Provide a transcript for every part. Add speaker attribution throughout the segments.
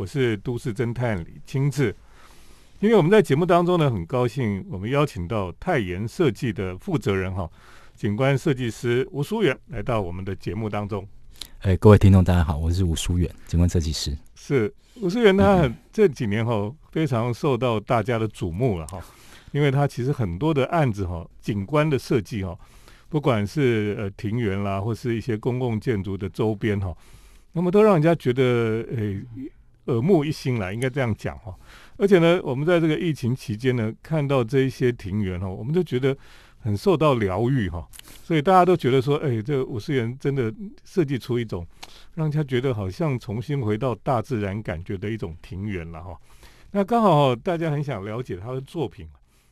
Speaker 1: 我是都市侦探李清志。因为我们在节目当中呢，很高兴我们邀请到泰妍设计的负责人哈，景观设计师吴淑远来到我们的节目当中。
Speaker 2: 哎，各位听众大家好，我是吴淑远，景观设计师。
Speaker 1: 是吴淑远，他很这几年哈非常受到大家的瞩目了哈，因为他其实很多的案子哈，景观的设计哈，不管是呃庭园啦，或是一些公共建筑的周边哈，那么都让人家觉得诶耳目一新了，应该这样讲哈。而且呢，我们在这个疫情期间呢，看到这一些庭园哈，我们就觉得很受到疗愈哈。所以大家都觉得说，哎，这个五十元真的设计出一种让人家觉得好像重新回到大自然感觉的一种庭园了哈。那刚好大家很想了解他的作品，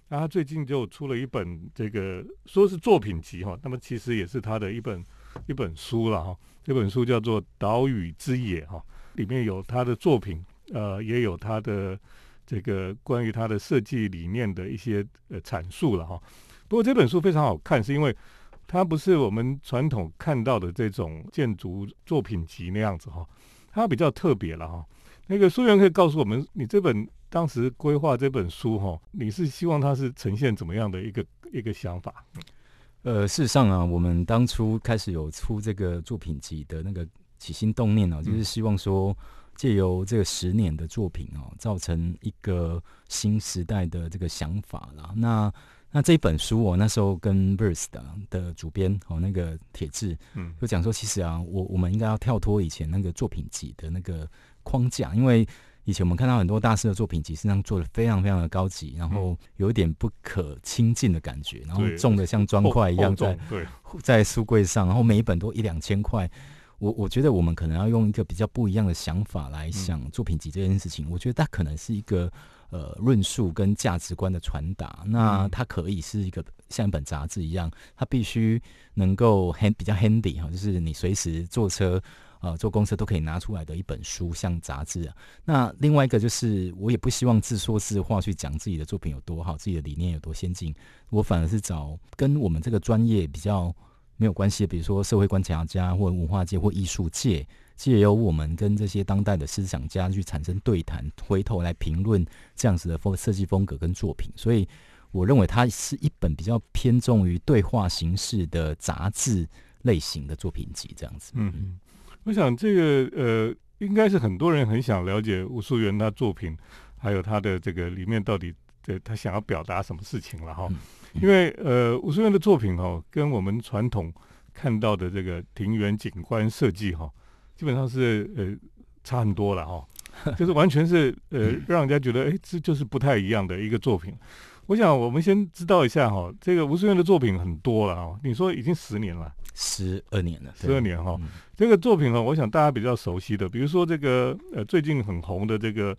Speaker 1: 那他最近就出了一本这个说是作品集哈，那么其实也是他的一本一本书了哈。这本书叫做《岛屿之野》哈，里面有他的作品，呃，也有他的。这个关于他的设计理念的一些呃阐述了哈，不过这本书非常好看，是因为它不是我们传统看到的这种建筑作品集那样子哈，它比较特别了哈。那个书员可以告诉我们，你这本当时规划这本书哈，你是希望它是呈现怎么样的一个一个想法？
Speaker 2: 呃，事实上啊，我们当初开始有出这个作品集的那个起心动念哦，就是希望说。借由这个十年的作品哦，造成一个新时代的这个想法啦。那那这本书我那时候跟 Verse 的的主编哦，那个铁志，嗯，就讲说，其实啊，我我们应该要跳脱以前那个作品集的那个框架，因为以前我们看到很多大师的作品集，实际上做的非常非常的高级，然后有一点不可亲近的感觉，然后重的像砖块一样在在书柜上，然后每一本都一两千块。我我觉得我们可能要用一个比较不一样的想法来想作品集这件事情。我觉得它可能是一个呃论述跟价值观的传达。那它可以是一个像一本杂志一样，它必须能够 hand 比较 handy 哈，就是你随时坐车呃坐公车都可以拿出来的一本书，像杂志啊。那另外一个就是，我也不希望自说自话去讲自己的作品有多好，自己的理念有多先进。我反而是找跟我们这个专业比较。没有关系，比如说社会观察家或文化界或艺术界，借由我们跟这些当代的思想家去产生对谈，回头来评论这样子的风设计风格跟作品。所以，我认为它是一本比较偏重于对话形式的杂志类型的作品集，这样子。
Speaker 1: 嗯嗯，我想这个呃，应该是很多人很想了解吴淑元他作品，还有他的这个里面到底对他想要表达什么事情了哈。因为呃，吴淑元的作品哈，跟我们传统看到的这个庭园景观设计哈，基本上是呃差很多了哈，就是完全是呃让人家觉得哎，这就是不太一样的一个作品。我想我们先知道一下哈，这个吴淑元的作品很多了哈，你说已经十年了，
Speaker 2: 十二年了，
Speaker 1: 十二年哈。这个作品哈，我想大家比较熟悉的，比如说这个呃最近很红的这个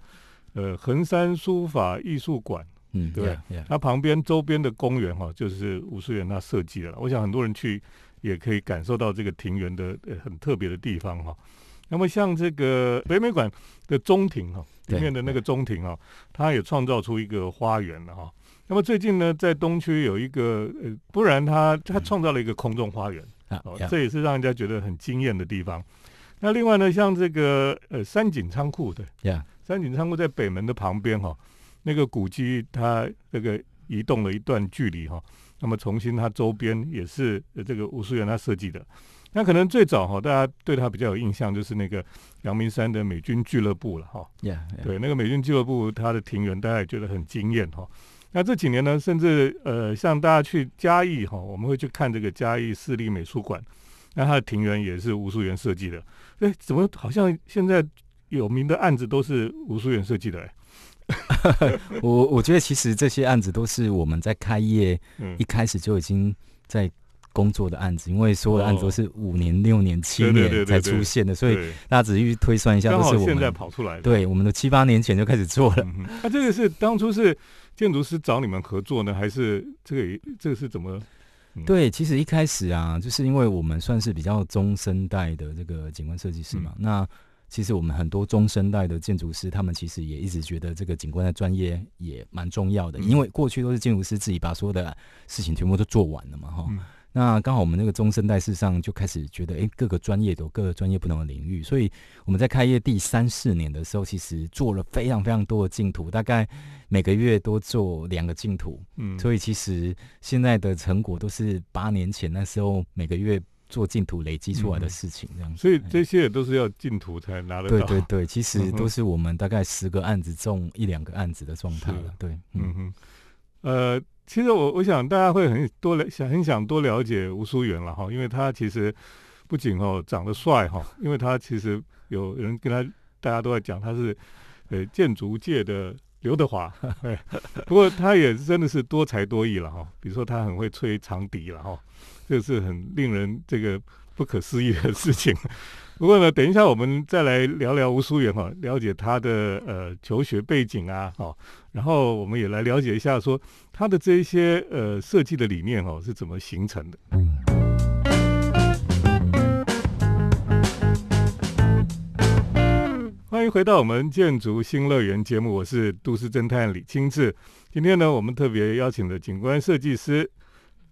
Speaker 1: 呃衡山书法艺术馆。
Speaker 2: 嗯，对，
Speaker 1: 它旁边周边的公园哈，就是吴淑元他设计的。我想很多人去也可以感受到这个庭园的呃很特别的地方哈。那么像这个北美馆的中庭哈，里面的那个中庭啊，它也创造出一个花园了哈。那么最近呢，在东区有一个呃，不然他他创造了一个空中花园啊，这也是让人家觉得很惊艳的地方。那另外呢，像这个呃三井仓库对，三井仓库在北门的旁边哈。那个古迹它这个移动了一段距离哈，那么重新它周边也是这个吴淑元他设计的。那可能最早哈，大家对他比较有印象就是那个阳明山的美军俱乐部了哈。对，那个美军俱乐部它的庭园大家也觉得很惊艳哈。那这几年呢，甚至呃，像大家去嘉义哈，我们会去看这个嘉义市立美术馆，那它的庭园也是吴淑元设计的。哎，怎么好像现在有名的案子都是吴淑元设计的？哎。
Speaker 2: 我我觉得其实这些案子都是我们在开业一开始就已经在工作的案子，因为所有的案子都是五年、六年、七年才出现的，所以大家仔细推算一下，都是我们
Speaker 1: 现在跑出来的。
Speaker 2: 对，我们都七八年前就开始做了。
Speaker 1: 那这个是当初是建筑师找你们合作呢，还是这个这个是怎么？
Speaker 2: 对，其实一开始啊，就是因为我们算是比较中生代的这个景观设计师嘛，那。其实我们很多中生代的建筑师，他们其实也一直觉得这个景观的专业也蛮重要的，因为过去都是建筑师自己把所有的事情全部都做完了嘛，哈。那刚好我们那个中生代事上就开始觉得，哎，各个专业都有各个专业不同的领域，所以我们在开业第三四年的时候，其实做了非常非常多的净土，大概每个月都做两个净土。嗯，所以其实现在的成果都是八年前那时候每个月做净土累积出来的事情，这样。
Speaker 1: 所以这些也都是要净土才拿得到。
Speaker 2: 对对对，其实都是我们大概十个案子中一两个案子的状态了。对，嗯哼，
Speaker 1: 呃。其实我我想大家会很多了想很想多了解吴淑元了哈，因为他其实不仅哦长得帅哈，因为他其实有人跟他大家都在讲他是呃建筑界的刘德华，不过他也真的是多才多艺了哈。比如说他很会吹长笛了哈，这是很令人这个不可思议的事情。不过呢，等一下我们再来聊聊吴淑媛哈，了解他的呃求学背景啊，哈，然后我们也来了解一下说他的这一些呃设计的理念哈是怎么形成的。欢迎回到我们建筑新乐园节目，我是都市侦探李清志。今天呢，我们特别邀请的景观设计师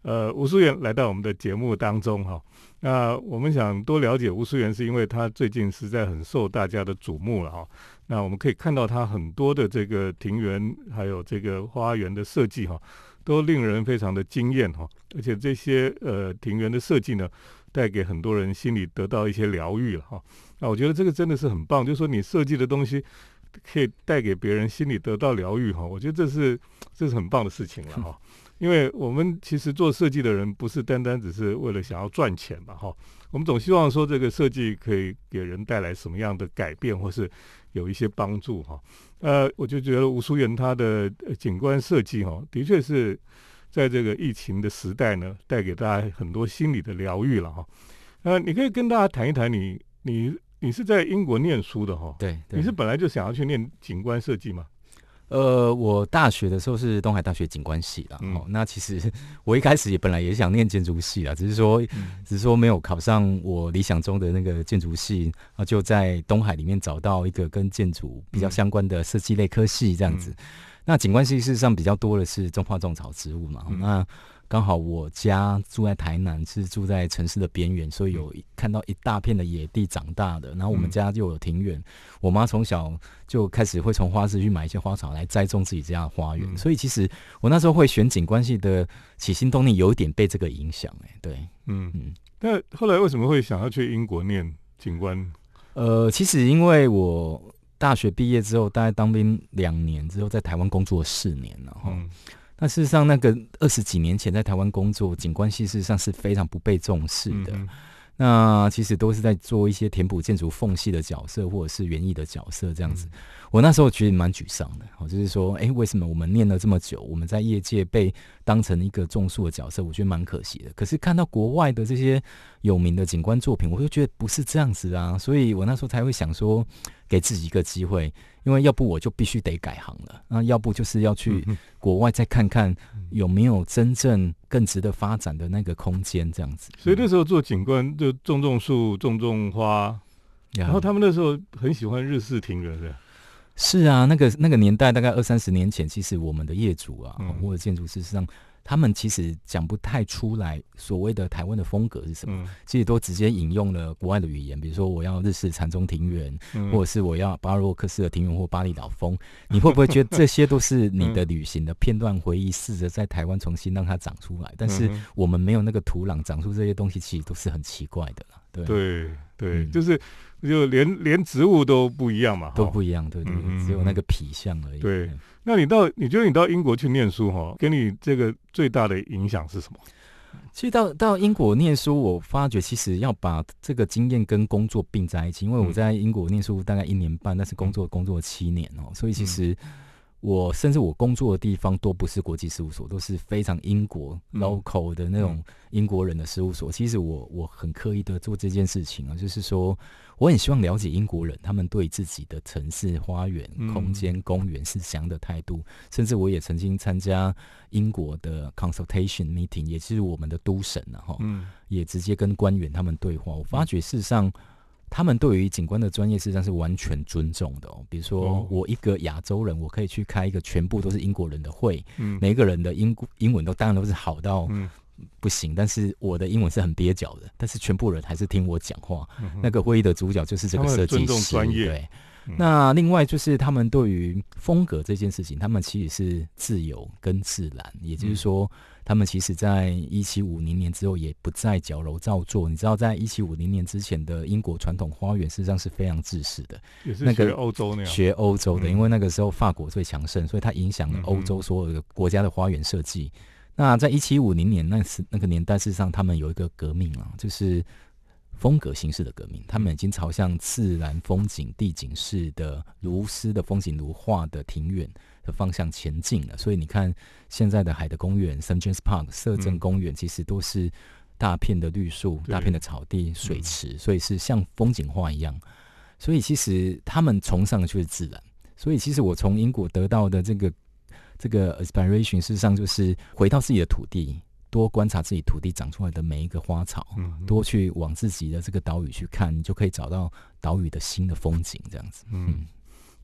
Speaker 1: 呃吴淑媛来到我们的节目当中哈。那我们想多了解吴淑媛，是因为他最近实在很受大家的瞩目了哈。那我们可以看到他很多的这个庭园，还有这个花园的设计哈，都令人非常的惊艳哈。而且这些呃庭园的设计呢，带给很多人心里得到一些疗愈了哈。那我觉得这个真的是很棒，就是说你设计的东西可以带给别人心里得到疗愈哈。我觉得这是这是很棒的事情了哈。因为我们其实做设计的人不是单单只是为了想要赚钱嘛，哈，我们总希望说这个设计可以给人带来什么样的改变，或是有一些帮助，哈。呃，我就觉得吴淑媛她的景观设计，哈，的确是在这个疫情的时代呢，带给大家很多心理的疗愈了，哈。呃，你可以跟大家谈一谈，你你你是在英国念书的，哈，
Speaker 2: 对，
Speaker 1: 你是本来就想要去念景观设计吗？
Speaker 2: 呃，我大学的时候是东海大学景观系啦。哦，那其实 我一开始也本来也想念建筑系啦，只是说，只是说没有考上我理想中的那个建筑系，啊，就在东海里面找到一个跟建筑比较相关的设计类科系这样子。那景观系事实上比较多的是中花种草植物嘛，那。刚好我家住在台南，是住在城市的边缘，所以有看到一大片的野地长大的。然后我们家就有庭院，我妈从小就开始会从花市去买一些花草来栽种自己家的花园。所以其实我那时候会选景观系的起心动念，有一点被这个影响。哎，对，
Speaker 1: 嗯嗯。那后来为什么会想要去英国念景观？
Speaker 2: 呃，其实因为我大学毕业之后，大概当兵两年之后，在台湾工作四年，然后。那事实上，那个二十几年前在台湾工作，景观系事实上是非常不被重视的。那其实都是在做一些填补建筑缝隙的角色，或者是园艺的角色这样子。我那时候觉得蛮沮丧的，我，就是说，哎，为什么我们念了这么久，我们在业界被当成一个种树的角色，我觉得蛮可惜的。可是看到国外的这些有名的景观作品，我就觉得不是这样子啊，所以我那时候才会想说，给自己一个机会，因为要不我就必须得改行了，那要不就是要去国外再看看有没有真正更值得发展的那个空间这样子。
Speaker 1: 所以那时候做景观就种种树、种种花，然后他们那时候很喜欢日式庭园的。
Speaker 2: 是啊，那个那个年代大概二三十年前，其实我们的业主啊，或者建筑师上，他们其实讲不太出来所谓的台湾的风格是什么，其实都直接引用了国外的语言，比如说我要日式禅宗庭园，或者是我要巴洛克式的庭园或巴厘岛风，你会不会觉得这些都是你的旅行的片段回忆，试着在台湾重新让它长出来？但是我们没有那个土壤长出这些东西，其实都是很奇怪的了。对
Speaker 1: 对对，就是。就连连植物都不一样嘛，
Speaker 2: 都不一样，对对，只有那个皮相而已。
Speaker 1: 对，那你到你觉得你到英国去念书哈，给你这个最大的影响是什么？
Speaker 2: 其实到到英国念书，我发觉其实要把这个经验跟工作并在一起，因为我在英国念书大概一年半，但是工作工作七年哦，所以其实。我甚至我工作的地方都不是国际事务所，都是非常英国 local 的那种英国人的事务所。其实我我很刻意的做这件事情啊，就是说我很希望了解英国人他们对自己的城市、花园、空间、公园是怎样的态度。甚至我也曾经参加英国的 consultation meeting，也就是我们的都审了哈，也直接跟官员他们对话。我发觉事实上。他们对于景观的专业实际上是完全尊重的哦。比如说，我一个亚洲人，我可以去开一个全部都是英国人的会，每一个人的英英文都当然都是好到不行，但是我的英文是很蹩脚的，但是全部人还是听我讲话。
Speaker 1: 嗯
Speaker 2: 那个会议的主角就是这个设计师，
Speaker 1: 专业。
Speaker 2: 对。
Speaker 1: 嗯。
Speaker 2: 那另外就是他们对于风格这件事情，他们其实是自由跟自然，也就是
Speaker 1: 嗯。
Speaker 2: 说，他们其实在一七五零年之后也不再矫揉造作。你知道，在一七五零年之前的英国传统花园事实上是非常自私的，
Speaker 1: 也是
Speaker 2: 那个
Speaker 1: 学欧洲那样，
Speaker 2: 学欧洲的，
Speaker 1: 嗯。
Speaker 2: 因为那个时候法国最强盛，所以它影响了欧洲所有的国家的花园设计。那在一七五零年那时那个年代，事实上他们有一个革命啊，就是风格形式的革命，他们已经朝向自然风景、地景式的如诗的风景如画的庭院的方向前进了。所以你看，现在的海德公园 （St. James Park）、摄政
Speaker 1: 嗯
Speaker 2: 公园，其实都是大片的绿树、
Speaker 1: 对
Speaker 2: 大片的草地、水池，所以是像风景画一样。所以其实他们崇尚的就是自然。所以其实我从英国得到的这个这个 inspiration，事实上就是回到自己的土地，多观察自己土地长出来的每一个花草，
Speaker 1: 嗯，
Speaker 2: 多去往自己的这个岛屿去看，你就可以找到岛屿的新的风景，这样子。
Speaker 1: 嗯，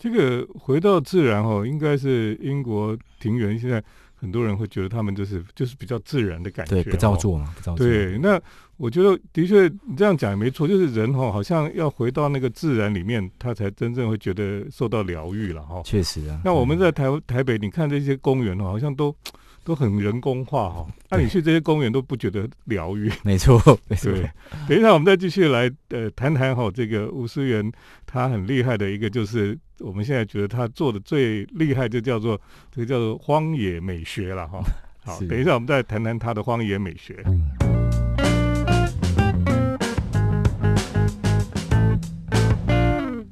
Speaker 1: 这个回到自然哦，应该是英国庭园现在很多人会觉得他们就是就是比较自然的感觉，
Speaker 2: 对，不造
Speaker 1: 哦。
Speaker 2: 作嘛，不造作。
Speaker 1: 对，那我觉得的确你这样讲也没错，就是人哈、好像要回到那个自然里面，他才真正会觉得受到疗愈了哈、
Speaker 2: 确实啊。
Speaker 1: 那我们
Speaker 2: 嗯
Speaker 1: 在台台北，你看这些公园哦，好像都都很人工化哈、那、
Speaker 2: 对
Speaker 1: 你去这些公园都不觉得疗愈？
Speaker 2: 没错，没错。
Speaker 1: 对，等一下我们再继续来呃谈谈哈、这个吴思源他很厉害的一个就是我们现在觉得他做的最厉害就叫做这个叫做荒野美学了哈、好，等一下我们再谈谈他的荒野美学。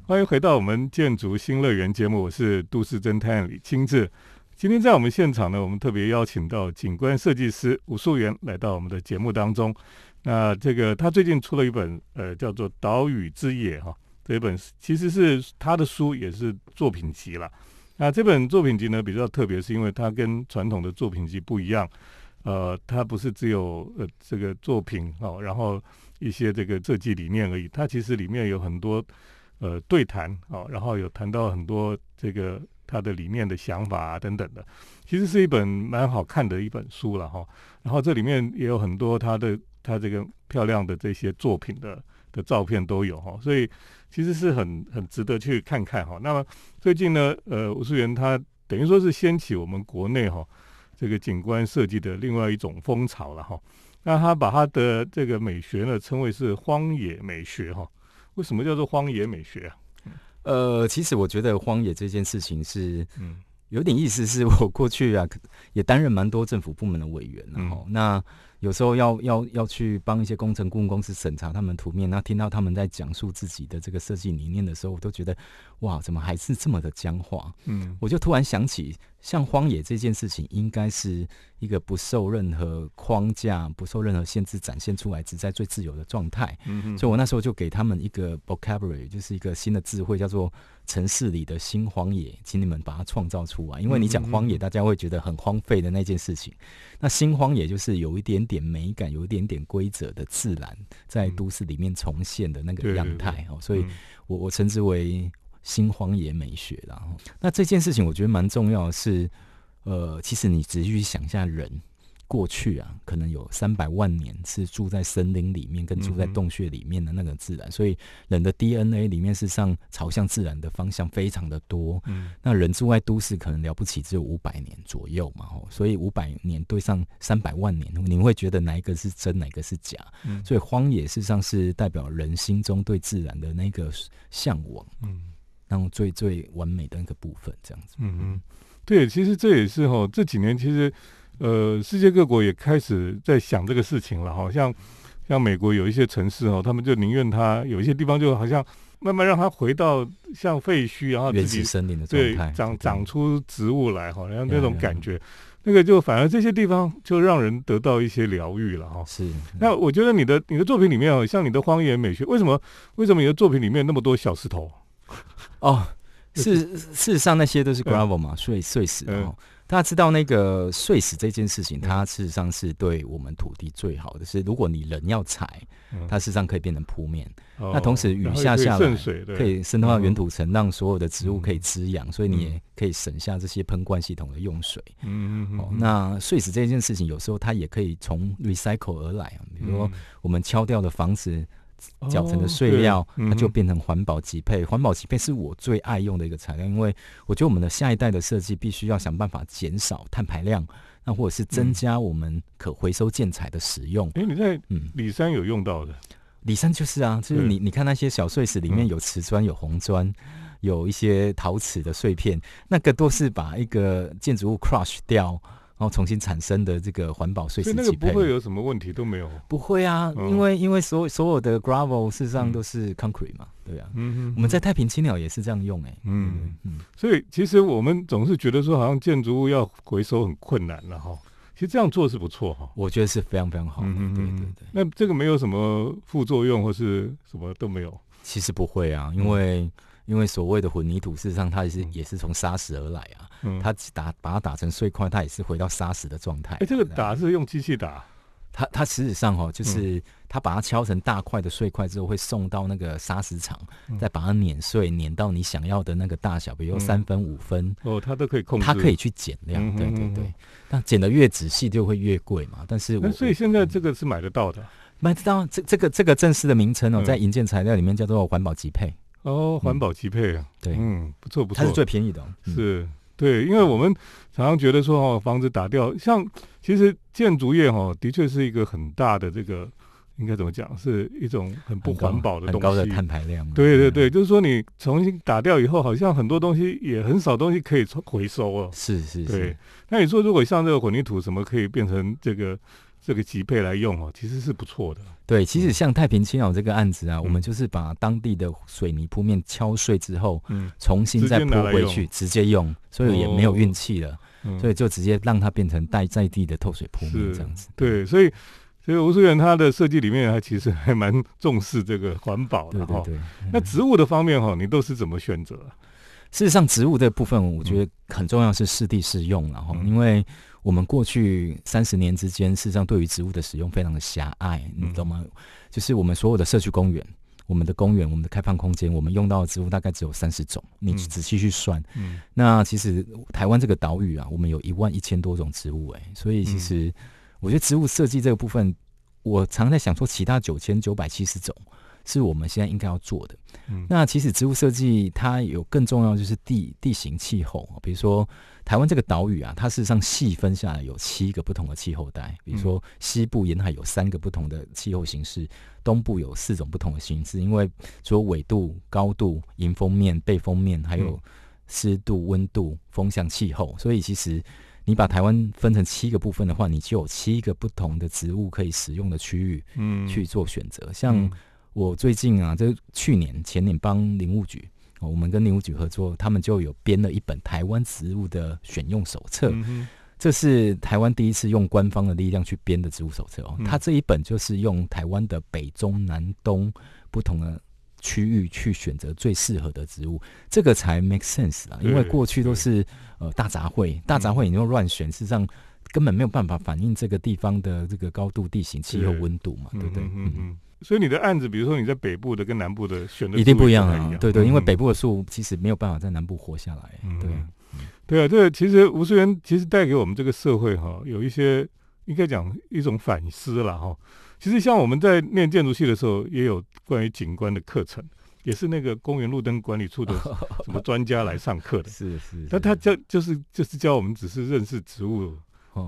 Speaker 1: 欢迎回到我们建筑新乐园节目，我是都市侦探李清志。今天在我们现场呢，我们特别邀请到景观设计师吴素媛来到我们的节目当中。那这个他最近出了一本呃叫做《岛屿之野》哈，这一本其实是他的书，也是作品集了。那这本作品集呢比较特别，是因为它跟传统的作品集不一样，呃，它不是只有呃这个作品哦，然后一些这个设计理念而已，它其实里面有很多呃对谈哦，然后有谈到很多这个他的里面的想法啊等等的，其实是一本蛮好看的一本书了哈。然后这里面也有很多他的他这个漂亮的这些作品的的照片都有哈，所以其实是很很值得去看看哈。那么最近呢，呃，吴素媛他等于说是掀起我们国内哈这个景观设计的另外一种风潮了哈。那他把他的这个美学呢称为是荒野美学哈。为什么叫做荒野美学啊？
Speaker 2: 呃，其实我觉得荒野这件事情是
Speaker 1: 嗯。
Speaker 2: 有点意思，是我过去啊也担任蛮多政府部门的委员然后、那有时候要要要去帮一些工程顾问公司审查他们图面，那听到他们在讲述自己的这个设计理念的时候，我都觉得哇，怎么还是这么的僵化？
Speaker 1: 嗯。
Speaker 2: 我就突然想起，像荒野这件事情，应该是一个不受任何框架、不受任何限制展现出来，只在最自由的状态。
Speaker 1: 嗯
Speaker 2: 所以我那时候就给他们一个 vocabulary，就是一个新的智慧，叫做城市里的新荒野，请你们把它创造出来。因为你讲荒野，大家会觉得很荒废的那件事情。那新荒野就是有一点点美感，有一点点规则的自然，在都市里面重现的那个样态哦。所以
Speaker 1: 嗯
Speaker 2: 我我称之为新荒野美学啦。然后，那这件事情我觉得蛮重要的是，呃，其实你仔细去想一下人。过去啊，可能有三百万年是住在森林里面，跟住在洞穴里面的那个自然，所以人的 DNA 里面事实上朝向自然的方向非常的多。
Speaker 1: 嗯
Speaker 2: 那人住在都市可能了不起只有五百年左右嘛，吼，所以五百年对上三百万年，你会觉得哪一个是真，哪一个是假？
Speaker 1: 嗯
Speaker 2: 所以荒野事实上是代表人心中对自然的那个向往，
Speaker 1: 嗯
Speaker 2: 然后最最完美的那个部分，这样子。
Speaker 1: 嗯嗯，对，其实这也是哈，这几年其实呃，世界各国也开始在想这个事情了，好像像美国有一些城市哦，他们就宁愿它有一些地方就好像慢慢让它回到像废墟，然后自
Speaker 2: 原
Speaker 1: 己
Speaker 2: 始森林的状
Speaker 1: 对
Speaker 2: 态，
Speaker 1: 长
Speaker 2: 对
Speaker 1: 长出植物来，哈，然后那种感觉，那个就反而这些地方就让人得到一些疗愈了哈。
Speaker 2: 是
Speaker 1: 那我觉得你的你的作品里面哦，像你的荒野美学，为什么为什么你的作品里面那么多小石头？
Speaker 2: 哦，事事实上那些都是 gravel 嘛，碎碎石哦。大家知道那个碎石这件事情，它事实上是对我们土地最好的。是如果你人要踩，它事实上可以变成铺面。那同时雨下下来，可以渗透到原土层，让所有的植物可以滋养，所以你也可以省下这些喷灌系统的用水。嗯嗯嗯。那碎石这件事情，有时候它也可以从 recycle 而来啊，比如说我们敲掉的房子。搅成的碎料，它就变成环保级配。环保级配是我最爱用的一个材料，因为我觉得我们的下一代的设计必须要想办法减少碳排量，那或者是增加我们可回收建材的使用。
Speaker 1: 哎，你在嗯里山有用到的？
Speaker 2: 里山就是啊，就是你你看那些小碎石里面有瓷砖、有红砖、有一些陶瓷的碎片，那个都是把一个建筑物 crush 掉。然后重新产生的这个环保碎石
Speaker 1: 那个不会有什么问题都没有。
Speaker 2: 不会啊，因为因为所所有的 gravel 事实上都是 concrete 嘛，对啊。嗯嗯。我们在太平青鸟也是这样用哎。嗯
Speaker 1: 嗯。所以其实我们总是觉得说，好像建筑物要回收很困难了哈。其实这样做是不错哈。
Speaker 2: 我觉得是非常非常好。嗯嗯对对对。
Speaker 1: 那这个没有什么副作用或是什么都没有。
Speaker 2: 其实不会啊，因为。因为所谓的混凝土，事实上它也是也是从砂石而来啊。嗯，它打把它打成碎块，它也是回到砂石的状态。
Speaker 1: 哎，这个打是用机器打？
Speaker 2: 它它实质上哦，就是它把它敲成大块的碎块之后，会送到那个砂石场，再把它碾碎，碾到你想要的那个大小，比如三分、五分。
Speaker 1: 哦，它都可以控制。
Speaker 2: 它可以去减量，对对对。但减的越仔细就会越贵嘛。但是，
Speaker 1: 所以现在这个是买得到的。
Speaker 2: 买得到这这个这个正式的名称哦，在银建材料里面叫做环保级配。
Speaker 1: 哦，环保级配啊，
Speaker 2: 对，
Speaker 1: 嗯，不错不错，
Speaker 2: 它是最便宜的，
Speaker 1: 是，对，因为我们常常觉得说哦，房子打掉，像其实建筑业哈，的确是一个很大的这个，应该怎么讲，是一种很不环保的东西，很
Speaker 2: 高的碳排量，
Speaker 1: 对对对，就是说你重新打掉以后，好像很多东西也很少东西可以回收了，
Speaker 2: 是是
Speaker 1: 是，那你说如果像这个混凝土什么可以变成这个？这个级配来用哦，其实是不错的。
Speaker 2: 对，其实像太平青鸟这个案子啊，我们就是把当地的水泥铺面敲碎之后，嗯，重新再铺回去，直接用，所以也没有运气了，所以就直接让它变成带在地的透水铺面这样子。
Speaker 1: 对，所以所以吴淑媛他的设计里面，他其实还蛮重视这个环保的哈。那植物的方面哈，你都是怎么选择？
Speaker 2: 事实上，植物这部分我觉得很重要，是适地适用，然后因为。我们过去三十年之间，事实上对于植物的使用非常的狭隘，你懂吗？就是我们所有的社区公园、我们的公园、我们的开放空间，我们用到的植物大概只有三十种。你仔细去算，那其实台湾这个岛屿啊，我们有一万一千多种植物，哎，所以其实我觉得植物设计这个部分，我常在想说，其他九千九百七十种。是我们现在应该要做的。那其实植物设计它有更重要就是地地形气候比如说台湾这个岛屿啊，它事实上细分下来有七个不同的气候带。比如说西部沿海有三个不同的气候形式，东部有四种不同的形式。因为除了纬度、高度、迎风面、背风面，还有湿度、温度、风向、气候，所以其实你把台湾分成七个部分的话，你就有七个不同的植物可以使用的区域，嗯，去做选择。像我最近啊，这去年前年帮林务局，我们跟林务局合作，他们就有编了一本台湾植物的选用手册。这是台湾第一次用官方的力量去编的植物手册哦。它这一本就是用台湾的北中南东不同的区域去选择最适合的植物，这个才 make sense 啊。因为过去都是呃大杂烩，大杂烩你又乱选，事实上根本没有办法反映这个地方的这个高度、地形、气候、温度嘛，对不对？嗯嗯。
Speaker 1: 所以你的案子，比如说你在北部的跟南部的选的
Speaker 2: 一定不一样啊，对对，因为北部的树其实没有办法在南部活下来，对，
Speaker 1: 对啊，这个其实吴思源其实带给我们这个社会哈，有一些应该讲一种反思了哈。其实像我们在念建筑系的时候，也有关于景观的课程，也是那个公园路灯管理处的 什么专家来上课的，
Speaker 2: 是是，
Speaker 1: 但他教就是就是教我们只是认识植物。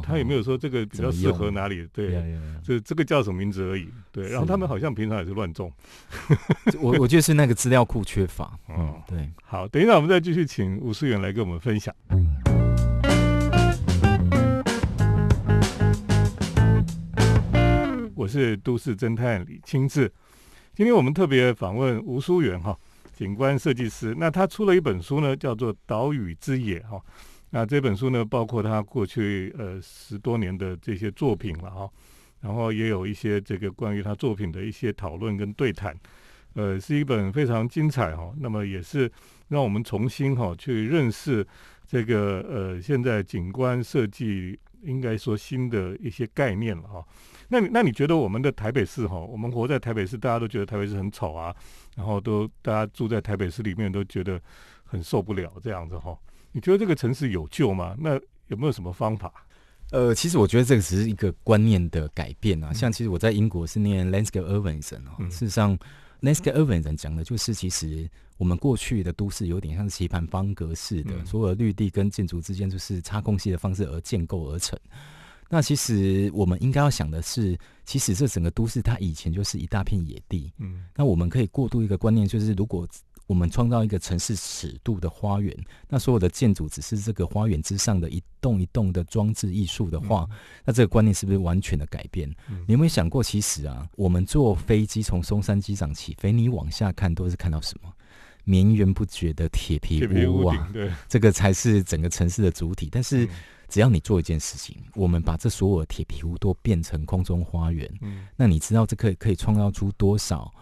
Speaker 1: 他也没有说这个比较适合哪里，对，就这个叫什么名字而已，对。然后他们好像平常也是乱种，
Speaker 2: 我我觉得是那个资料库缺乏，嗯，对。
Speaker 1: 好，等一下我们再继续请吴思远来跟我们分享。我是都市侦探李清志，今天我们特别访问吴淑媛哈，景观设计师。那他出了一本书呢，叫做《岛屿之野》哈。那这本书呢，包括他过去呃十多年的这些作品了哈，然后也有一些这个关于他作品的一些讨论跟对谈，呃，是一本非常精彩哈。那么也是让我们重新哈去认识这个呃现在景观设计应该说新的一些概念了哈。那你那你觉得我们的台北市哈，我们活在台北市，大家都觉得台北市很丑啊，然后都大家住在台北市里面都觉得很受不了这样子哈。你觉得这个城市有救吗？那有没有什么方法？
Speaker 2: 呃，其实我觉得这个只是一个观念的改变啊。像其实我在英国是念 landscape urbanism 哦，事实上 landscape urbanism 讲的就是其实我们过去的都市有点像棋盘方格式的，所有的绿地跟建筑之间就是插空隙的方式而建构而成。那其实我们应该要想的是，其实这整个都市它以前就是一大片野地。嗯，那我们可以过渡一个观念，就是如果我们创造一个城市尺度的花园，那所有的建筑只是这个花园之上的一栋一栋的装置艺术的话，那这个观念是不是完全的改变？你有没有想过，其实啊，我们坐飞机从松山机场起飞，你往下看都是看到什么？绵延不绝的铁皮屋啊，
Speaker 1: 对，
Speaker 2: 这个才是整个城市的主体。但是只要你做一件事情，我们把这所有的铁皮屋都变成空中花园，嗯，那你知道这可以可以创造出多少？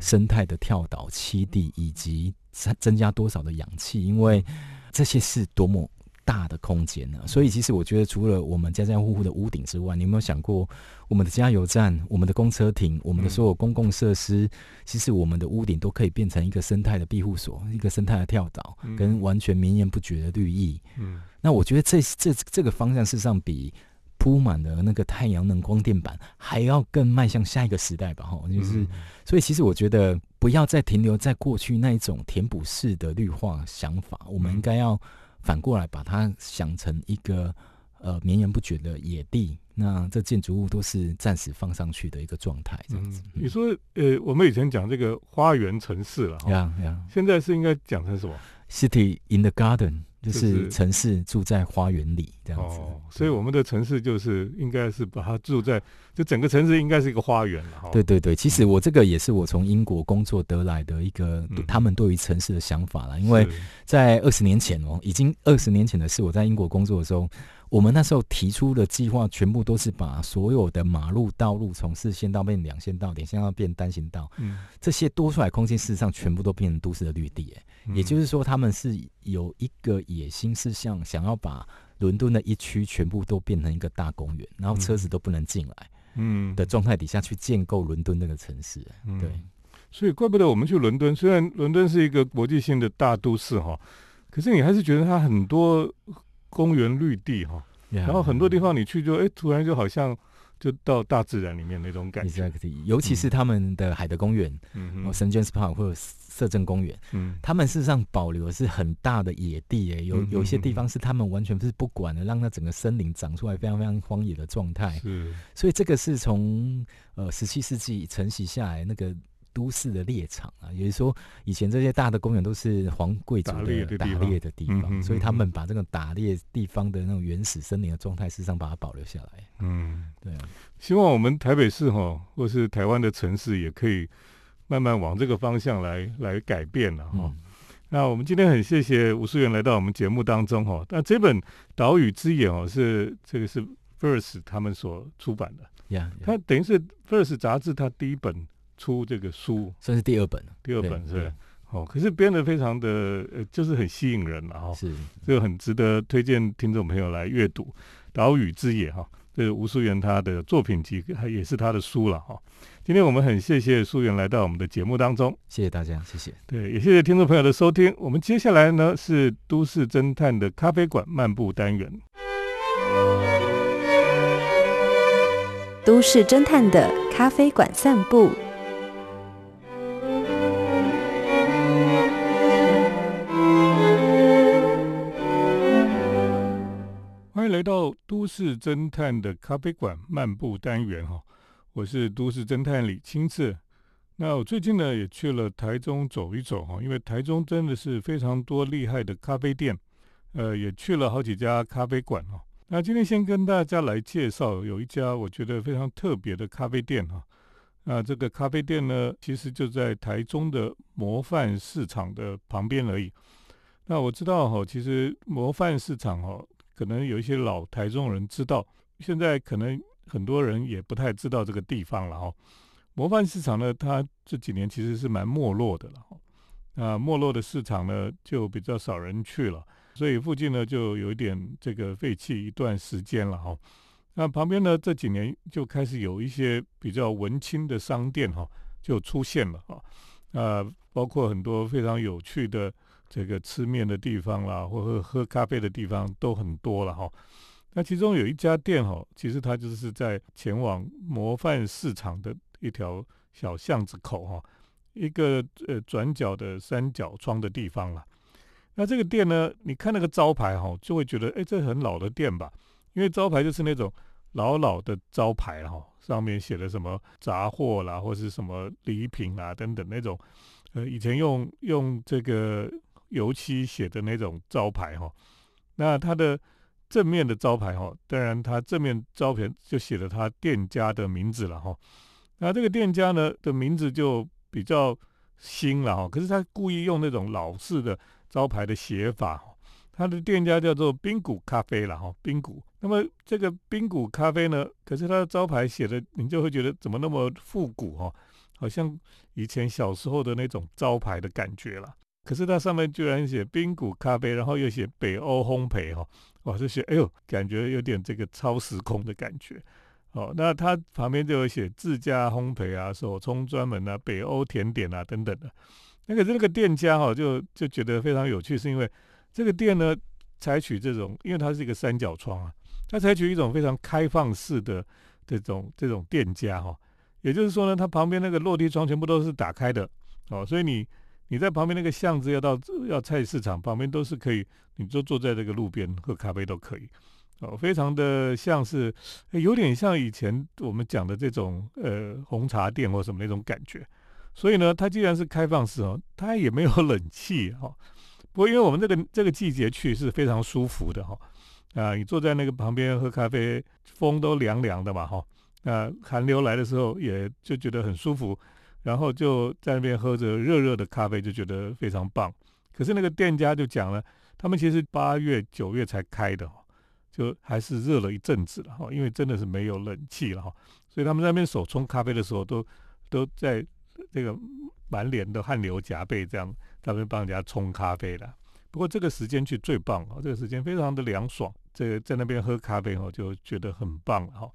Speaker 2: 生态的跳岛栖地，以及增增加多少的氧气？因为这些是多么大的空间呢？所以，其实我觉得，除了我们家家户户的屋顶之外，你有没有想过，我们的加油站、我们的公车亭、我们的所有公共设施，其实我们的屋顶都可以变成一个生态的庇护所，一个生态的跳岛，跟完全绵延不绝的绿意。嗯，那我觉得这这这个方向，事实上比。铺满了那个太阳能光电板，还要更迈向下一个时代吧？哈，就是，所以其实我觉得不要再停留在过去那一种填补式的绿化想法，我们应该要反过来把它想成一个呃绵延不绝的野地。那这建筑物都是暂时放上去的一个状态，这样子。
Speaker 1: 你说，呃，我们以前讲这个花园城市了，
Speaker 2: 呀呀，
Speaker 1: 现在是应该讲成什么
Speaker 2: ？City in the garden。就是城市住在花园里这样子，
Speaker 1: 所以我们的城市就是应该是把它住在，就整个城市应该是一个花园了。
Speaker 2: 对对对，其实我这个也是我从英国工作得来的一个他们对于城市的想法了。因为在二十年前哦，已经二十年前的事，我在英国工作的时候。我们那时候提出的计划，全部都是把所有的马路道路从四线道变两线道，两线道变单行道。嗯，这些多出来空间，事实上全部都变成都市的绿地。哎，也就是说，他们是有一个野心，是想想要把伦敦的一区全部都变成一个大公园，然后车子都不能进来，嗯的状态底下去建构伦敦那个城市。对，
Speaker 1: 所以怪不得我们去伦敦，虽然伦敦是一个国际性的大都市哈，可是你还是觉得它很多。公园绿地哈，然后很多地方你去就哎，突然就好像就到大自然里面那种感觉。
Speaker 2: 尤其是他们的海德公园，嗯。嗯，圣 James Park 或者摄政公园，嗯，他们事实上保留的是很大的野地，哎，有有一些地方是他们完全是不管的，让那整个森林长出来非常非常荒野的状态。是，所以这个是从呃十七世纪承袭下来那个。都市的猎场啊，也就是说，以前这些大的公园都是皇贵族的打猎的地方，所以他们把这个打猎地方的那种原始森林的状态，事实上把它保留下来。嗯，对啊。
Speaker 1: 希望我们台北市哈，或是台湾的城市，也可以慢慢往这个方向来来改变了哈。那我们今天很谢谢吴淑媛来到我们节目当中哈。那这本《岛屿之眼》哦，是这个是 First 他们所出版的，
Speaker 2: 呀，
Speaker 1: 它等于是 First 杂志它第一本。出这个书。
Speaker 2: 算是第二本
Speaker 1: 第二本是。哦，可是编的非常的呃，就是很吸引人了哈，
Speaker 2: 是
Speaker 1: 这个很值得推荐听众朋友来阅读《岛屿之野》哈，这是吴淑媛他的作品集，还也是他的书了哈。今天我们很谢谢淑媛来到我们的节目当中，
Speaker 2: 谢谢大家，谢谢，
Speaker 1: 对，也谢谢听众朋友的收听。我们接下来呢是都市侦探的咖啡馆漫步单元，
Speaker 3: 都市侦探的咖啡馆散步。
Speaker 1: 来到都市侦探的咖啡馆漫步单元哈，我是都市侦探李清志。那我最近呢也去了台中走一走哈，因为台中真的是非常多厉害的咖啡店，呃，也去了好几家咖啡馆哈。那今天先跟大家来介绍有一家我觉得非常特别的咖啡店哈。那这个咖啡店呢，其实就在台中的模范市场的旁边而已。那我知道哈，其实模范市场哈。可能有一些老台中人知道，现在可能很多人也不太知道这个地方了哈。模范市场呢，它这几年其实是蛮没落的了哈。啊，没落的市场呢就比较少人去了，所以附近呢就有一点这个废弃一段时间了哈。那旁边呢这几年就开始有一些比较文青的商店哈就出现了哈，啊，包括很多非常有趣的这个吃面的地方啦，或者喝咖啡的地方都很多了哈。那其中有一家店哈，其实它就是在前往模范市场的一条小巷子口哈，一个呃转角的三角窗的地方了。那这个店呢，你看那个招牌哈，就会觉得哎，这很老的店吧？因为招牌就是那种老老的招牌哈，上面写的什么杂货啦，或是什么礼品啊等等那种，呃，以前用用这个油漆写的那种招牌哈。那它的正面的招牌哈，当然它正面招牌就写了他店家的名字了哈。那这个店家呢的名字就比较新了哈，可是他故意用那种老式的招牌的写法。他的店家叫做冰谷咖啡了哈，冰谷。那么这个冰谷咖啡呢，可是它的招牌写的，你就会觉得怎么那么复古哈，好像以前小时候的那种招牌的感觉了。可是它上面居然写冰谷咖啡，然后又写北欧烘焙哈。哇，这些哎呦，感觉有点这个超时空的感觉。哦，那它旁边就有写自家烘焙啊、手冲专门啊、北欧甜点啊等等的。那个这个店家哈，就就觉得非常有趣，是因为这个店呢，采取这种，因为它是一个三角窗啊，它采取一种非常开放式的这种这种店家哈。也就是说呢，它旁边那个落地窗全部都是打开的哦，所以你。你在旁边那个巷子要到要菜市场旁边都是可以，你就坐在这个路边喝咖啡都可以，哦，非常的像是，有点像以前我们讲的这种呃红茶店或什么那种感觉。所以呢，它既然是开放式哦，它也没有冷气哈。不过因为我们这个这个季节去是非常舒服的哈，啊，你坐在那个旁边喝咖啡，风都凉凉的嘛哈，啊，寒流来的时候也就觉得很舒服。然后就在那边喝着热热的咖啡，就觉得非常棒。可是那个店家就讲了，他们其实八月九月才开的，就还是热了一阵子了哈，因为真的是没有冷气了哈，所以他们在那边手冲咖啡的时候，都都在这个满脸的汗流浃背这样，在那边帮人家冲咖啡的。不过这个时间去最棒哦，这个时间非常的凉爽，这个在那边喝咖啡哦，就觉得很棒哈。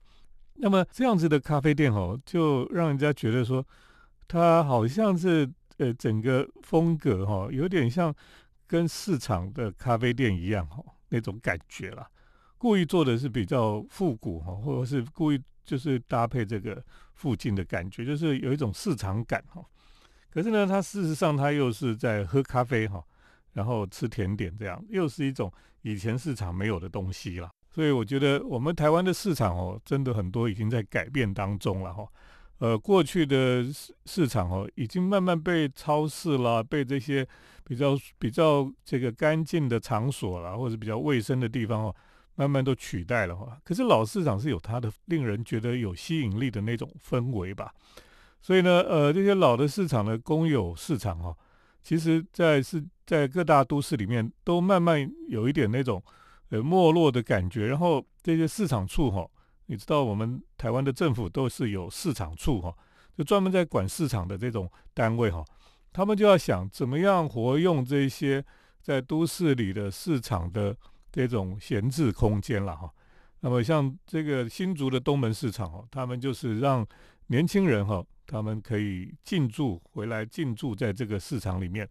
Speaker 1: 那么这样子的咖啡店哦，就让人家觉得说。它好像是呃整个风格哈，有点像跟市场的咖啡店一样哈那种感觉啦。故意做的是比较复古哈，或者是故意就是搭配这个附近的感觉，就是有一种市场感哈。可是呢，它事实上它又是在喝咖啡哈，然后吃甜点这样，又是一种以前市场没有的东西了。所以我觉得我们台湾的市场哦，真的很多已经在改变当中了哈。呃，过去的市市场哦，已经慢慢被超市啦，被这些比较比较这个干净的场所啦，或者比较卫生的地方哦，慢慢都取代了哈。可是老市场是有它的令人觉得有吸引力的那种氛围吧。所以呢，呃，这些老的市场的公有市场哦，其实在是在各大都市里面都慢慢有一点那种呃没落的感觉。然后这些市场处哈。你知道我们台湾的政府都是有市场处哈，就专门在管市场的这种单位哈，他们就要想怎么样活用这些在都市里的市场的这种闲置空间了哈。那么像这个新竹的东门市场哦，他们就是让年轻人哈，他们可以进驻回来进驻在这个市场里面。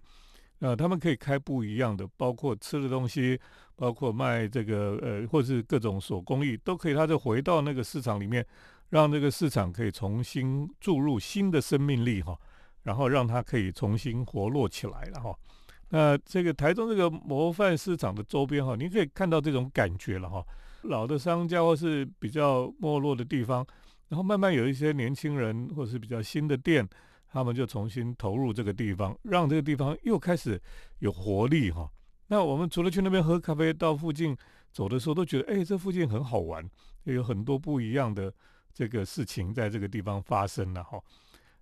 Speaker 1: 那，他们可以开不一样的，包括吃的东西，包括卖这个呃，或是各种手工艺都可以。他就回到那个市场里面，让这个市场可以重新注入新的生命力哈，然后让它可以重新活络起来了哈。那这个台中这个模范市场的周边哈，你可以看到这种感觉了哈。老的商家或是比较没落的地方，然后慢慢有一些年轻人或是比较新的店。他们就重新投入这个地方，让这个地方又开始有活力哈。那我们除了去那边喝咖啡，到附近走的时候都觉得，哎，这附近很好玩，有很多不一样的这个事情在这个地方发生了哈。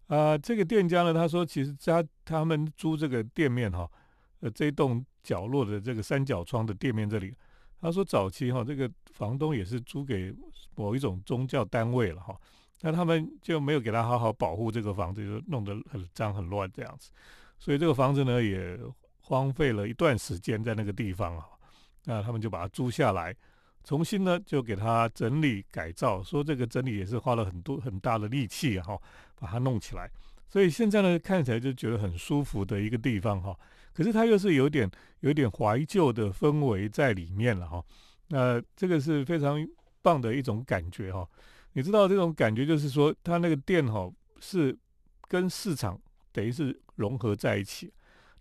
Speaker 1: 啊，这个店家呢，他说其实他他们租这个店面哈，呃，这栋角落的这个三角窗的店面这里，他说早期哈，这个房东也是租给某一种宗教单位了哈。那他们就没有给他好好保护这个房子，就弄得很脏很乱这样子。所以这个房子呢也荒废了一段时间在那个地方啊。那他们就把它租下来，重新呢就给它整理改造，说这个整理也是花了很多很大的力气哈，把它弄起来。所以现在呢看起来就觉得很舒服的一个地方哈。可是它又是有点有点怀旧的氛围在里面了哈。那这个是非常棒的一种感觉哈。你知道这种感觉就是说，它那个店哈是跟市场等于是融合在一起。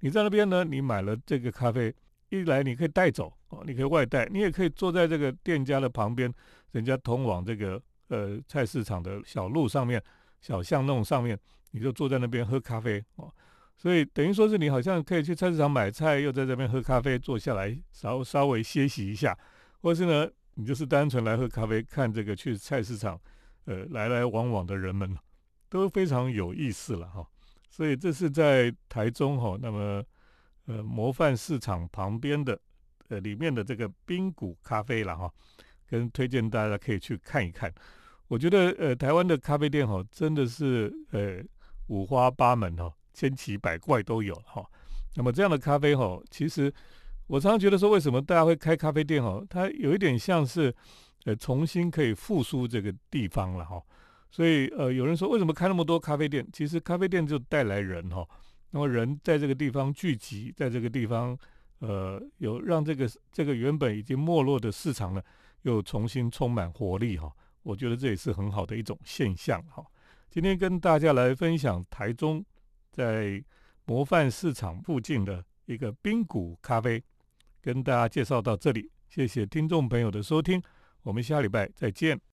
Speaker 1: 你在那边呢，你买了这个咖啡，一来你可以带走哦，你可以外带，你也可以坐在这个店家的旁边，人家通往这个呃菜市场的小路上面、小巷弄上面，你就坐在那边喝咖啡哦。所以等于说是你好像可以去菜市场买菜，又在这边喝咖啡，坐下来稍稍微歇息一下，或是呢。你就是单纯来喝咖啡，看这个去菜市场，呃，来来往往的人们都非常有意思了哈。所以这是在台中哈，那么呃模范市场旁边的呃里面的这个冰谷咖啡了哈，跟推荐大家可以去看一看。我觉得呃台湾的咖啡店哈真的是呃五花八门哈，千奇百怪都有哈。那么这样的咖啡哈，其实。我常常觉得说，为什么大家会开咖啡店？哈，它有一点像是，呃，重新可以复苏这个地方了哈。所以，呃，有人说，为什么开那么多咖啡店？其实，咖啡店就带来人哈。那么，人在这个地方聚集，在这个地方，呃，有让这个这个原本已经没落的市场呢，又重新充满活力哈。我觉得这也是很好的一种现象哈。今天跟大家来分享台中在模范市场附近的一个冰谷咖啡。跟大家介绍到这里，谢谢听众朋友的收听，我们下礼拜再见。